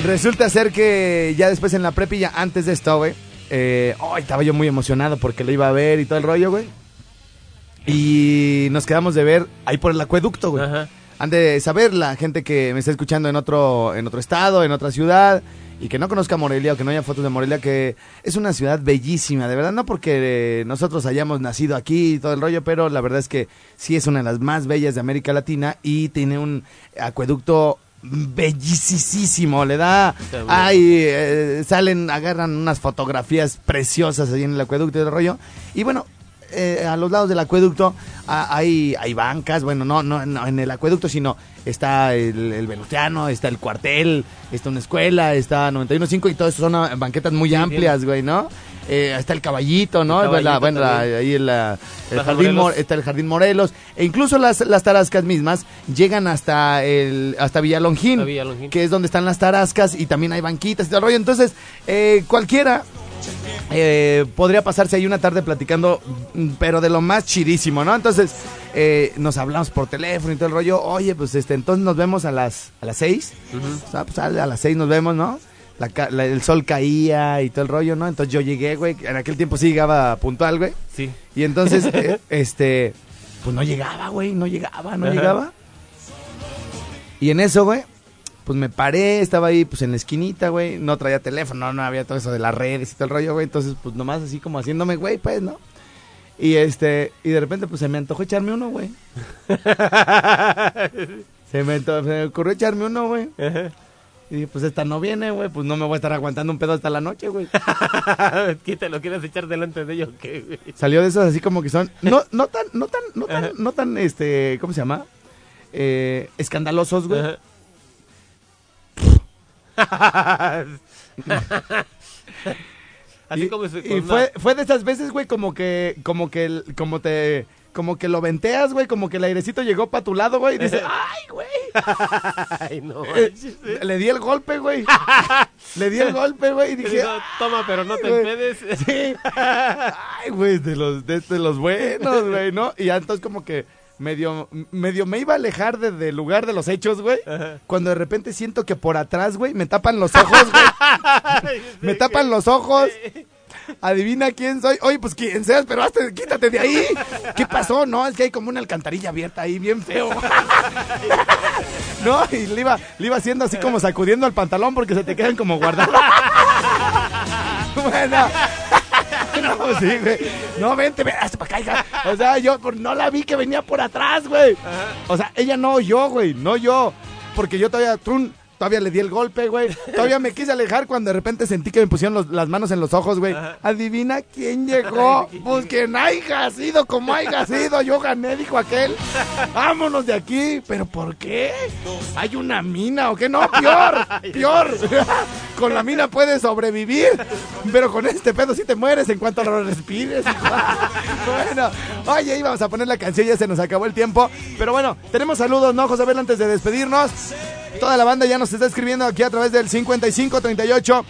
Resulta ser que ya después en la prepilla, antes de esto, güey. Eh, ay, estaba yo muy emocionado porque le iba a ver y todo el rollo, güey. Y nos quedamos de ver ahí por el acueducto, güey. Ajá. Han de saber la gente que me está escuchando en otro, en otro estado, en otra ciudad, y que no conozca Morelia o que no haya fotos de Morelia, que es una ciudad bellísima, de verdad, no porque eh, nosotros hayamos nacido aquí y todo el rollo, pero la verdad es que sí es una de las más bellas de América Latina y tiene un acueducto bellicísimo, le da, ay, eh, salen, agarran unas fotografías preciosas ahí en el acueducto y el rollo, y bueno, eh, a los lados del acueducto ah, hay, hay bancas, bueno, no, no, no en el acueducto, sino está el, el Venustiano, está el cuartel, está una escuela, está 91.5 y todo eso son ah, banquetas muy Sí, amplias, güey, ¿no? Eh, está el caballito, ¿no? El Bueno, la- Caballito bueno, la- también. ahí la- el jardín está el Jardín Morelos, e incluso las, las tarascas mismas llegan hasta el hasta Villalongín, Villalongín. que es donde están las tarascas y también hay banquitas y todo el rollo. Entonces, eh, cualquiera eh, podría pasarse ahí una tarde platicando, pero de lo más chidísimo, ¿no? Entonces, eh, nos hablamos por teléfono y todo el rollo. Oye, pues este, entonces nos vemos a las, a las seis. O sea, pues, a a las seis nos vemos, ¿no? La el sol caía y todo el rollo, ¿no? Entonces yo llegué, güey. En aquel tiempo sí llegaba puntual, güey. Sí. Y entonces, eh, este, pues no llegaba, güey, no llegaba, no Ajá. llegaba. Y en eso, güey, pues me paré, estaba ahí, pues en la esquinita, güey, no traía teléfono, no había todo eso de las redes y todo el rollo, güey, entonces, pues nomás así como haciéndome, güey, pues, ¿no? Y este, y de repente, pues se me antojó echarme uno, güey. se, me, se me ocurrió echarme uno, güey. Y dije, pues esta no viene, güey, pues no me voy a estar aguantando un pedo hasta la noche, güey. ¿Qué te lo quieres echar delante de ellos? ¿Qué, güey? Salió de esos así como que son no no tan no tan no tan no tan este ¿cómo se llama? Eh, escandalosos, güey. Así y, como su- y fue fue de esas veces, güey, como que como que como te como que lo venteas, güey, como que el airecito llegó para tu lado, güey, y dice, "Ay, güey." Ay, no. Eh, le di el golpe, güey. le di el golpe, güey, y dije, Toma, pero no te empedes. Sí. Ay, güey, de los, de, de los buenos, güey, ¿no? Y ya entonces como que medio, medio me iba a alejar de- del lugar de los hechos, güey. Cuando de repente siento que por atrás, güey, me tapan los ojos, güey. me tapan los ojos. Adivina quién soy. Oye, pues quién seas, pero hazte- quítate de ahí. ¿Qué pasó? No, es que hay como una alcantarilla abierta ahí, bien feo. no, y le iba, le iba haciendo así como sacudiendo el pantalón porque se te quedan como guardados. bueno. No, sí, güey. No, vente, ven, hasta para acá, hija. O sea, yo no la vi que venía por atrás, güey. O sea, ella no yo, güey, no yo. Porque yo todavía, trun, Todavía le di el golpe, güey. Todavía me quise alejar cuando de repente sentí que me pusieron los- las manos en los ojos, güey. Adivina quién llegó. Pues quien haya sido, como haya sido. Yo gané, dijo aquel. Vámonos de aquí. ¿Pero por qué? ¿Hay una mina o qué? No, peor, peor. con la mina puedes sobrevivir, pero con este pedo sí te mueres en cuanto lo respires. bueno, oye, íbamos a poner la canción, ya se nos acabó el tiempo. Pero bueno, tenemos saludos, ¿no, José Abel, antes de despedirnos? Toda la banda ya nos está escribiendo aquí a través del 5538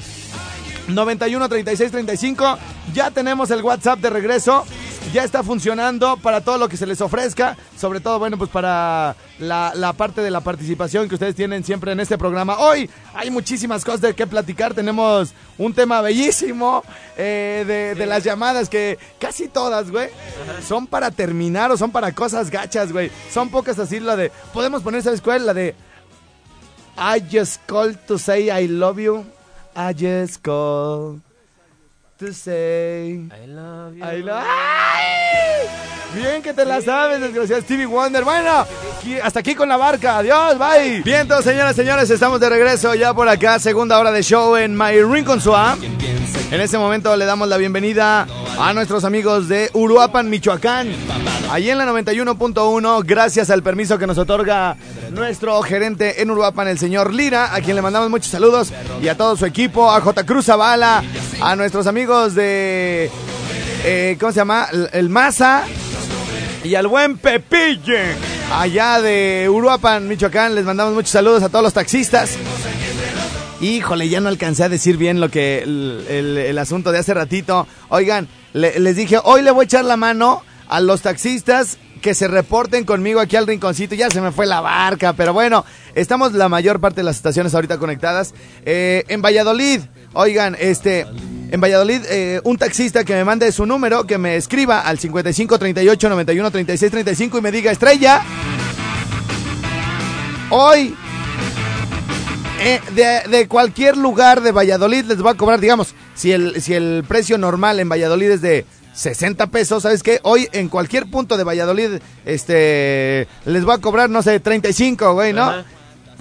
91 36 35. Ya tenemos el WhatsApp de regreso. Ya está funcionando para todo lo que se les ofrezca. Sobre todo, bueno, pues para la, parte de la participación que ustedes tienen siempre en este programa. Hoy hay muchísimas cosas de qué platicar. Tenemos un tema bellísimo eh, de, de las llamadas que casi todas, güey, son para terminar o son para cosas gachas, güey. Son pocas así la de... Podemos poner, ¿sabes cuál? La de... I just called to say I love you. I just called to say I love you. I love ¡Ay! Bien que te la sabes, desgraciado Stevie Wonder. Bueno, hasta aquí con la barca. Adiós, bye. Bien, entonces, señoras y señores, estamos de regreso ya por acá. Segunda hora de show en My Rincon Swap. En este momento le damos la bienvenida a nuestros amigos de Uruapan, Michoacán. Allí en la 91.1, gracias al permiso que nos otorga nuestro gerente en Uruapan, el señor Lira, a quien le mandamos muchos saludos, y a todo su equipo, a J. Cruz Zavala, a nuestros amigos de. eh, ¿Cómo se llama? El, el Maza. Y al buen Pepille, allá de Uruapan, Michoacán, les mandamos muchos saludos a todos los taxistas. Híjole, ya no alcancé a decir bien lo que el, asunto de hace ratito. Oigan, le- les dije, hoy le voy a echar la mano a los taxistas que se reporten conmigo aquí al rinconcito. Ya se me fue la barca, pero bueno, estamos la mayor parte de las estaciones ahorita conectadas. Eh, en Valladolid, oigan, este, en Valladolid, eh, un taxista que me mande su número, que me escriba al 55 38 91 36 35 y me diga, estrella, hoy eh, de, cualquier lugar de Valladolid les va a cobrar, digamos, si el, si el precio normal en Valladolid es de 60 pesos, ¿sabes qué? Hoy en cualquier punto de Valladolid, este, les va a cobrar, no sé, 35, güey, ¿no?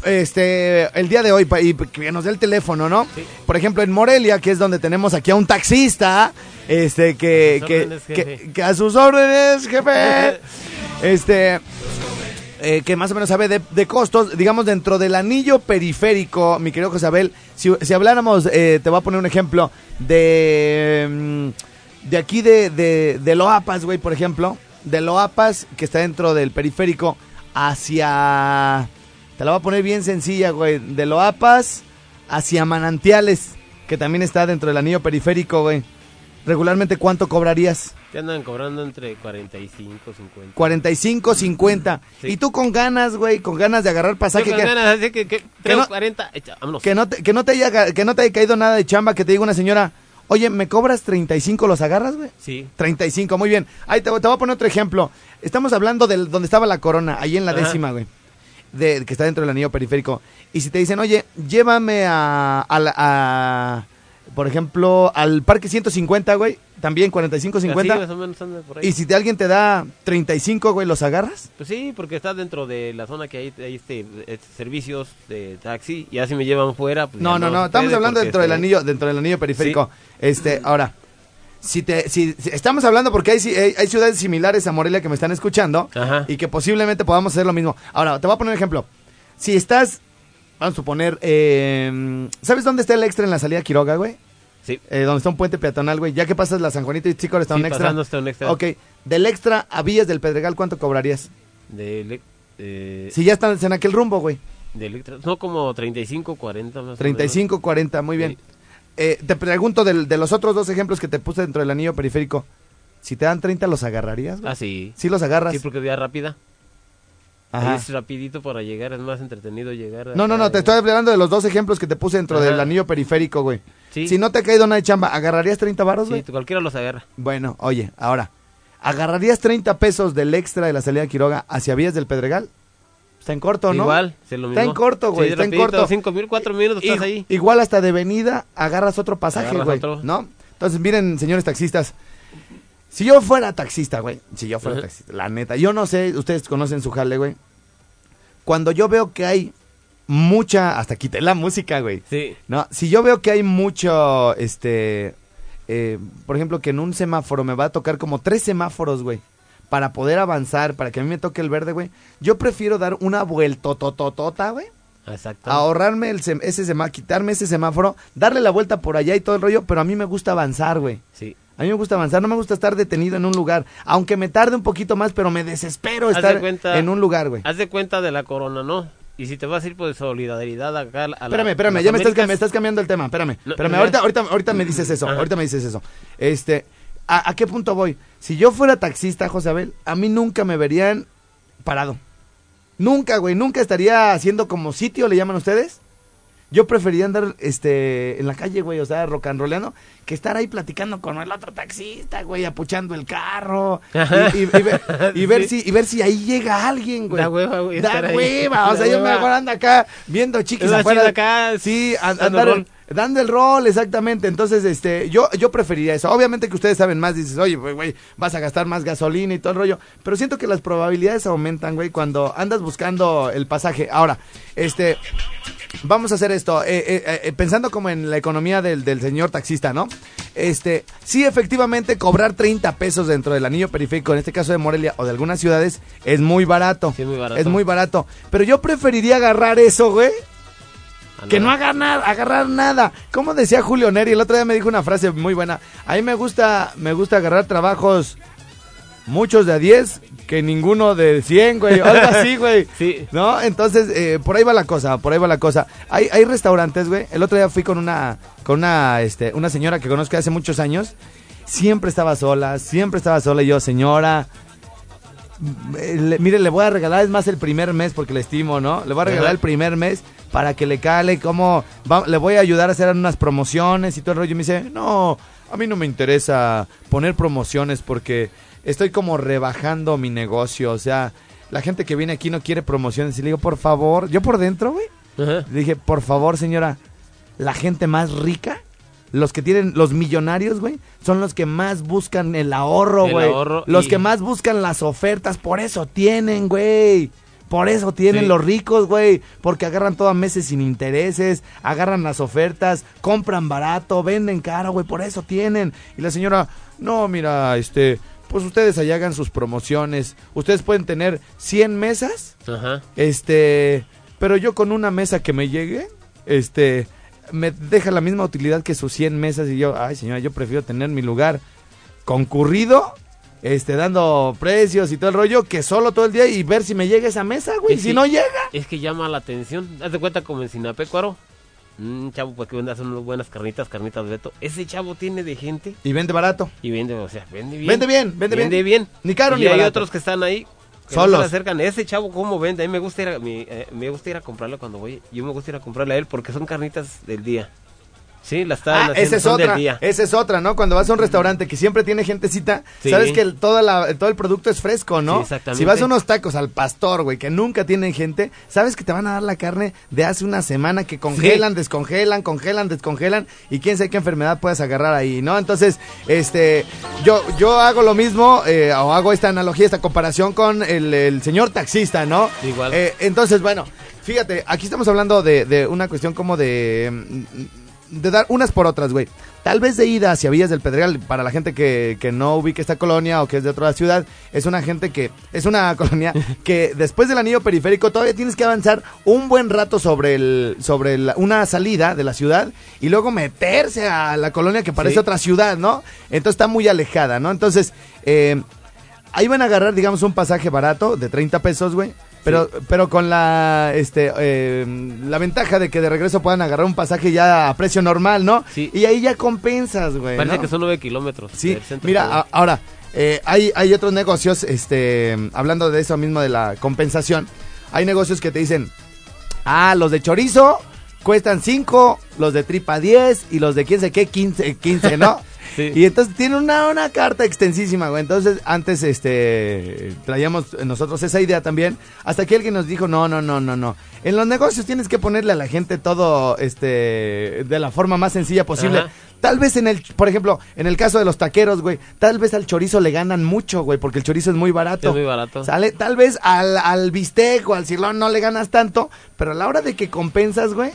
Este, el día de hoy, y que nos dé el teléfono, ¿no? Por ejemplo, en Morelia, que es donde tenemos aquí a un taxista, este, que, A sus que, órdenes, que- jefe. que a sus órdenes, jefe. Este, eh, que más o menos sabe de, de costos, digamos, dentro del anillo periférico, mi querido Josabel, si, si habláramos, eh, te voy a poner un ejemplo, de, mm, de aquí de, de, de Loapas, güey, por ejemplo, de Loapas, que está dentro del periférico, hacia, te la voy a poner bien sencilla, güey, de Loapas hacia Manantiales, que también está dentro del anillo periférico, güey. Regularmente, ¿cuánto cobrarías? Te andan cobrando entre 45, 50. 45, 50. Sí. Y tú con ganas, güey, con ganas de agarrar pasaje. Yo con que, ganas, así que, que, traigo no- 40, echa, vámonos. que no te, que, no te haya, que no te haya caído nada de chamba, que te diga una señora, oye, ¿me cobras 35, los agarras, güey? Sí. 35, muy bien. Ahí te, te voy a poner otro ejemplo. Estamos hablando del donde estaba la corona, ahí en la Ajá. décima, güey. De, que está dentro del anillo periférico. Y si te dicen, oye, llévame a, a, la- a- por ejemplo, al parque 150, güey, también 45, Así 50. más o menos anda por ahí. y si te, alguien te da 35, güey, ¿los agarras? Pues sí, porque está dentro de la zona que hay, hay este, este, servicios de taxi. Y ya si me llevan fuera, pues No, ya no, no, se estamos puede hablando porque, dentro del este, anillo, dentro del anillo periférico. Este, ahora, si te, si, si- estamos hablando porque hay, hay, hay ciudades similares a Morelia que me están escuchando Ajá. y que posiblemente podamos hacer lo mismo. Ahora, te voy a poner un ejemplo. Si estás, vamos a suponer, eh, ¿sabes dónde está el extra en la salida Quiroga, güey? Sí. Eh, donde está un puente peatonal, güey. Ya que pasas la San Juanito y Chico está Sí, un extra. está un extra. Ok, del extra a Villas del Pedregal, ¿cuánto cobrarías? De, ele- eh, Si ya estás en aquel rumbo, güey. de electra- no como 35, 40 más o 35, 40, muy bien. Sí. Eh, te pregunto del- de los otros dos ejemplos que te puse dentro del anillo periférico. Si te dan 30, ¿los agarrarías? güey? Ah, sí. ¿Sí los agarras? Sí, porque vía rápida. Ajá. Es rapidito para llegar, es más entretenido llegar. No, no, no, te estoy hablando de los dos ejemplos que te puse dentro Ajá. del anillo periférico, güey. Sí, Si no te ha caído nada de chamba, ¿agarrarías 30 varos, güey? sí, cualquiera los agarra. Bueno, oye, ahora, ¿agarrarías 30 pesos del extra de la salida de Quiroga hacia Vías del Pedregal? Está en corto, ¿no? Igual, es lo mismo. Está en corto, güey, Sí, está en corto. Cinco mil, cuatro minutos estás ahí. Igual hasta de venida agarras otro pasaje, Agarras güey. otro. ¿No? Entonces, miren, señores taxistas. Si yo fuera taxista, güey. Si yo fuera taxista, la neta. Yo no sé, ustedes conocen su jale, güey. Cuando yo veo que hay mucha, hasta quité la música, güey. Sí. No, si yo veo que hay mucho, este, eh, por ejemplo, que en un semáforo me va a tocar como tres semáforos, güey, para poder avanzar, para que a mí me toque el verde, güey, yo prefiero dar una vueltotototota, güey, Exacto. ahorrarme el sem- ese semáforo, quitarme ese semáforo, darle la vuelta por allá y todo el rollo, pero a mí me gusta avanzar, güey. Sí. A mí me gusta avanzar, no me gusta estar detenido en un lugar, aunque me tarde un poquito más, pero me desespero Haz de estar cuenta- en un lugar, güey. Haz de cuenta de la corona, ¿no? Y si te vas a ir por solidaridad acá a la- Espérame, espérame, ya me estás, me estás cambiando el tema, espérame. No, espérame, ahorita, ahorita, ahorita me dices eso, Ajá. ahorita me dices eso. Este, ¿a, a qué punto voy? Si yo fuera taxista, José Abel, a mí nunca me verían parado. Nunca, güey, nunca estaría haciendo como sitio, le llaman ustedes. Yo preferiría andar este, en la calle, güey, o sea, rock and rollando, que estar ahí platicando con el otro taxista, güey, apuchando el carro. Y, y- y ver, y ver Sí. si, y ver si ahí llega alguien, güey. Da hueva, güey, Da estar ahí. hueva, o Da sea, yo hueva. mejor ando acá viendo chiquis afuera. acá, Sí, andar. Dando el rol, exactamente. Entonces, este, yo, yo preferiría eso. Obviamente que ustedes saben más, dices, oye, güey, vas a gastar más gasolina y todo el rollo. Pero siento que las probabilidades aumentan, güey, cuando andas buscando el pasaje. Ahora, este, vamos a hacer esto, eh, eh, eh, pensando como en la economía del, del señor taxista, ¿no? Este, sí, efectivamente, cobrar 30 pesos dentro del anillo periférico, en este caso de Morelia o de algunas ciudades, es muy barato. Sí, es muy barato. Es muy barato. Pero yo preferiría agarrar eso, güey, Que no haga nada, agarrar nada. Como decía Julio Neri, el otro día me dijo una frase muy buena. A mí me gusta, me gusta agarrar trabajos muchos de a 10 que ninguno de 100, güey. Algo así, güey. Sí. ¿No? Entonces, eh, por ahí va la cosa, por ahí va la cosa. Hay, hay restaurantes, güey. El otro día fui con una, con una, este, una señora que conozco hace muchos años. Siempre estaba sola, siempre estaba sola. Y yo, señora, eh, le- mire, le voy a regalar, es más el primer mes porque le estimo, ¿no? Le voy a regalar el primer mes para que le cale, como le voy a ayudar a hacer unas promociones y todo el rollo. Y me dice, no, a mí no me interesa poner promociones porque estoy como rebajando mi negocio. O sea, la gente que viene aquí no quiere promociones. Y le digo, por favor, yo por dentro, güey, Ajá. le dije, por favor, señora, la gente más rica, los que tienen, los millonarios, güey, son los que más buscan el ahorro, El güey. ahorro Los y- que más buscan las ofertas, por eso tienen, güey. Por eso tienen Sí. los ricos, güey. Porque agarran todo a meses sin intereses, agarran las ofertas, compran barato, venden caro, güey. Por eso tienen. Y la señora, no, mira, este, pues ustedes allá hagan sus promociones. Ustedes pueden tener 100 mesas Ajá. este, pero yo con una mesa que me llegue, este, me deja la misma utilidad que sus 100 mesas y yo, ay señora, yo prefiero tener mi lugar concurrido, este, dando precios y todo el rollo, que solo todo el día y ver si me llega esa mesa, güey, Es si que- no llega. Es que llama la atención. Haz de cuenta como en Sinapecuaro. Un chavo pues que vende unas buenas carnitas, carnitas Beto. Ese chavo tiene de gente Y vende barato. y vende, o sea, vende bien. Vende bien, vende bien. Vende bien. Ni caro y ni hay barato. otros que están ahí. Que no Solos. se le acercan. Ese chavo cómo vende. A mí me gusta ir a, mi- eh, me gusta ir a comprarle cuando voy. Yo me gusta ir a comprarle a él porque son carnitas del día. Sí, las están Ah, esa es son del otra, día. esa es otra, ¿no? Cuando vas a un restaurante que siempre tiene gentecita, Sí. sabes que el, toda la, todo el producto es fresco, ¿no? Sí, exactamente. Si vas a unos tacos al pastor, güey, que nunca tienen gente, sabes que te van a dar la carne de hace una semana que congelan, descongelan, congelan, descongelan y quién sabe qué enfermedad puedes agarrar ahí, ¿no? Entonces, este, yo, yo hago lo mismo, eh, o hago esta analogía, esta comparación con el, el señor taxista, ¿no? Igual. Eh, entonces, bueno, fíjate, aquí estamos hablando de, de una cuestión como de, de dar unas por otras, güey. Tal vez de ida hacia Villas del Pedregal, para la gente que, que no ubique esta colonia o que es de otra ciudad, es una gente que, es una colonia que después del anillo periférico todavía tienes que avanzar un buen rato sobre el, sobre la- una salida de la ciudad y luego meterse a la colonia que parece Sí. otra ciudad, ¿no? Entonces está muy alejada, ¿no? Entonces, eh, Ahí van a agarrar, digamos, un pasaje barato de 30 pesos, güey. Pero, pero con la, este, eh, la ventaja de que de regreso puedan agarrar un pasaje ya a precio normal, ¿no? Sí. Y ahí ya compensas, güey. Parece ¿no? que son nueve kilómetros. Sí, mira, a- ahora, eh, hay, hay otros negocios, este, hablando de eso mismo de la compensación, hay negocios que te dicen, ah, los de chorizo cuestan 5, los de tripa 10 y los de quién sé qué 15, 15 ¿no? Sí. Y entonces tiene una, una carta extensísima, güey. Entonces, antes, este, traíamos nosotros esa idea también. Hasta que alguien nos dijo, no, no, no, no, no. En los negocios tienes que ponerle a la gente todo, este, de la forma más sencilla posible. Ajá. Tal vez en el, por ejemplo, en el caso de los taqueros, güey, tal vez al chorizo le ganan mucho, güey, porque el chorizo es muy barato. Es muy barato. ¿Sale? Tal vez al, al bistec o al cirlón no le ganas tanto, pero a la hora de que compensas, güey,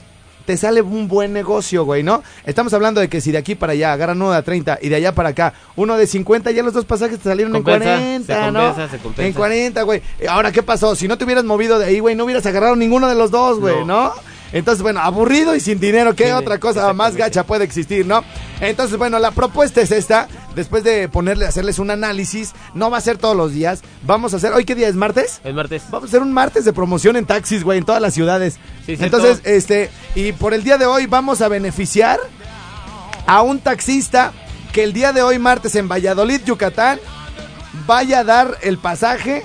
te sale un buen negocio, güey, ¿no? Estamos hablando de que si de aquí para allá agarran uno de a 30 y de allá para acá uno de 50, ya los dos pasajes te salieron Compensa, en 40, se ¿no? compensa, se compensa. En 40, güey. Ahora, ¿qué pasó? Si no te hubieras movido de ahí, güey, no hubieras agarrado ninguno de los dos, güey, ¿no? Entonces, bueno, aburrido y sin dinero, ¿qué Sí, otra cosa más gacha puede existir, no? Entonces, bueno, la propuesta es esta. Después de ponerle, hacerles un análisis, no va a ser todos los días. Vamos a hacer, ¿hoy qué día es? ¿Martes? El martes. Vamos a hacer un martes de promoción en taxis, güey, en todas las ciudades. Sí. Entonces, este, y por el día de hoy vamos a beneficiar a un taxista que el día de hoy, martes, en Valladolid, Yucatán, vaya a dar el pasaje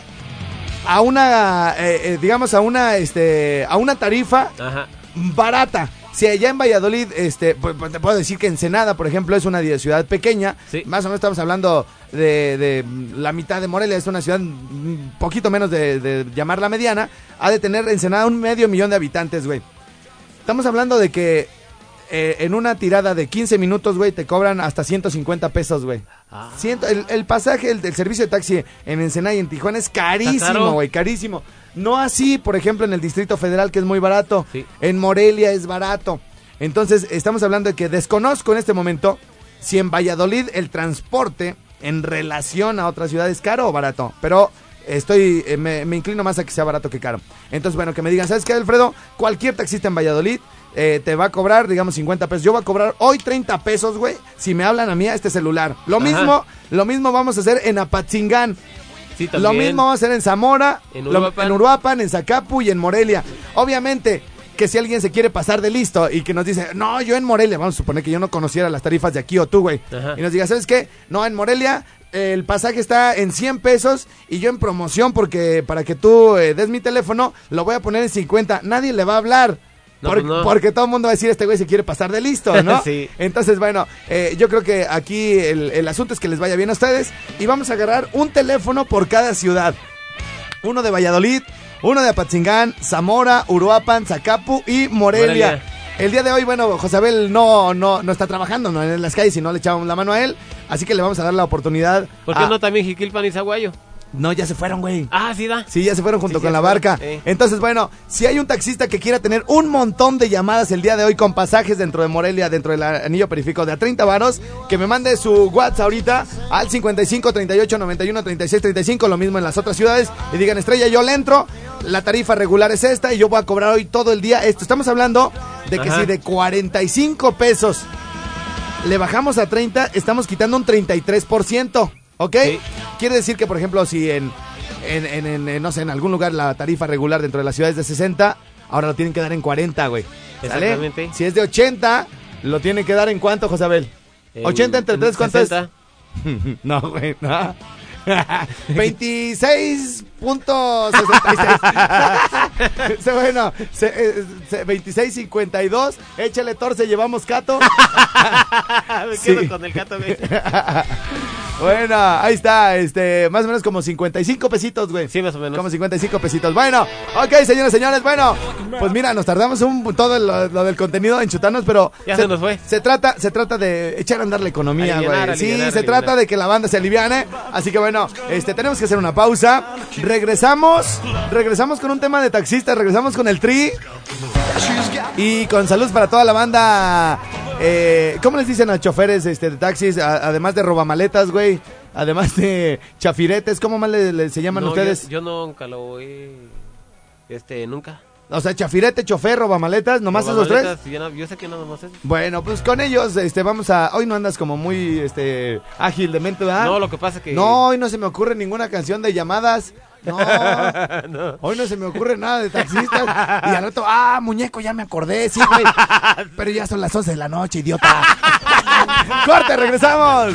a una, eh, eh, digamos, a una, este, a una tarifa Ajá. Barata. Si allá en Valladolid, este, pues, te puedo decir que Ensenada, por ejemplo, es una ciudad pequeña. Sí. Más o menos estamos hablando de, de la mitad de Morelia, es una ciudad un poquito menos de, de llamarla mediana. Ha de tener Ensenada un medio millón de habitantes, güey. Estamos hablando de que eh, en una tirada de 15 minutos, güey, te cobran hasta 150 pesos, güey. Ah. El, el pasaje, el, el servicio de taxi en Ensenada y en Tijuana es carísimo, güey, carísimo. No así, por ejemplo, en el Distrito Federal, que es muy barato. Sí. En Morelia es barato. Entonces, estamos hablando de que desconozco en este momento si en Valladolid el transporte en relación a otras ciudades es caro o barato. Pero estoy, eh, me, me inclino más a que sea barato que caro. Entonces, bueno, que me digan, ¿sabes qué, Alfredo? Cualquier taxista en Valladolid eh, te va a cobrar, digamos, 50 pesos. Yo voy a cobrar hoy 30 pesos, güey, si me hablan a mí a este celular. Lo Ajá. mismo, lo mismo vamos a hacer en Apatzingán. Sí, Lo mismo va a hacer en Zamora, En lo- Uruapan. en Uruapan, en Zacapu y en Morelia. Obviamente que si alguien se quiere pasar de listo y que nos dice, no, yo en Morelia, vamos a suponer que yo no conociera las tarifas de aquí o tú, güey. Y nos diga, ¿sabes qué? No, en Morelia el pasaje está en 100 pesos y yo en promoción porque para que tú eh, des mi teléfono lo voy a poner en 50. Nadie le va a hablar. No, pues no. Porque todo el mundo va a decir, este güey se quiere pasar de listo, ¿no? Sí. Entonces, bueno, eh, yo creo que aquí el, el asunto es que les vaya bien a ustedes y vamos a agarrar un teléfono por cada ciudad. Uno de Valladolid, uno de Apatzingán, Zamora, Uruapan, Zacapu y Morelia. Morelia. El día de hoy, bueno, Josabel no, no, no está trabajando no en las calles y no le echamos la mano a él, así que le vamos a dar la oportunidad. ¿Por qué a- no también Jiquilpan y Zaguayo? No, ya se fueron, güey. Ah, sí da. Sí, ya se fueron junto Sí, con la fueron, barca. sí. Entonces, bueno, si hay un taxista que quiera tener un montón de llamadas el día de hoy con pasajes dentro de Morelia, dentro del anillo periférico de a 30 varos, que me mande su WhatsApp ahorita al 55 38 91 36 35, lo mismo en las otras ciudades, y digan, estrella, yo le entro, la tarifa regular es esta y yo voy a cobrar hoy todo el día esto. Estamos hablando de que Ajá. si de 45 pesos le bajamos a 30, estamos quitando un 33%, ¿ok? Sí. Quiere decir que, por ejemplo, si en, en, en- en- no sé, en algún lugar la tarifa regular dentro de las ciudades de 60, ahora lo tienen que dar en 40, güey. ¿Sale? Exactamente. Si es de 80, lo tienen que dar en cuánto, Josabel? En- 80 entre en 3, ¿cuánto 60. es? No, güey, no. 26.66. Se- bueno, se- eh, se- 26.52. Échale torce, llevamos cato. Me Sí. quedo con el gato, güey. Bueno, ahí está, este, más o menos como 55 pesitos, güey. Sí, más o menos. Como 55 pesitos. Bueno, ok, señores, señores, bueno, pues mira, nos tardamos un todo lo, lo del contenido en chutarnos, pero Ya se nos fue. Se trata, se trata de echar a andar la economía, güey. Alivianar, Sí, alivianar, se trata de que la banda se aliviane. Así que bueno, este, tenemos que hacer una pausa. Regresamos, regresamos con un tema de taxistas, regresamos con el tri. Y con saludos para toda la banda. Eh, ¿Cómo les dicen a choferes este, de taxis? A- además de robamaletas, güey. Además de chafiretes. ¿Cómo más le, le- se llaman No, ustedes? Yo, yo nunca lo he... Este, nunca. O sea, chafirete, chofer, robamaletas. ¿Nomás esos tres? Yo, no- yo sé que no nomás es. Bueno, pues con ellos este, vamos a... Hoy no andas como muy este, ágil de mente, ¿verdad? No, lo que pasa que... No, hoy no se me ocurre ninguna canción de llamadas. No, No. hoy no se me ocurre nada de taxistas. Y al rato, ah, muñeco, ya me acordé, sí, güey. Pero ya son las 11 de la noche, idiota. ¡Corte, regresamos!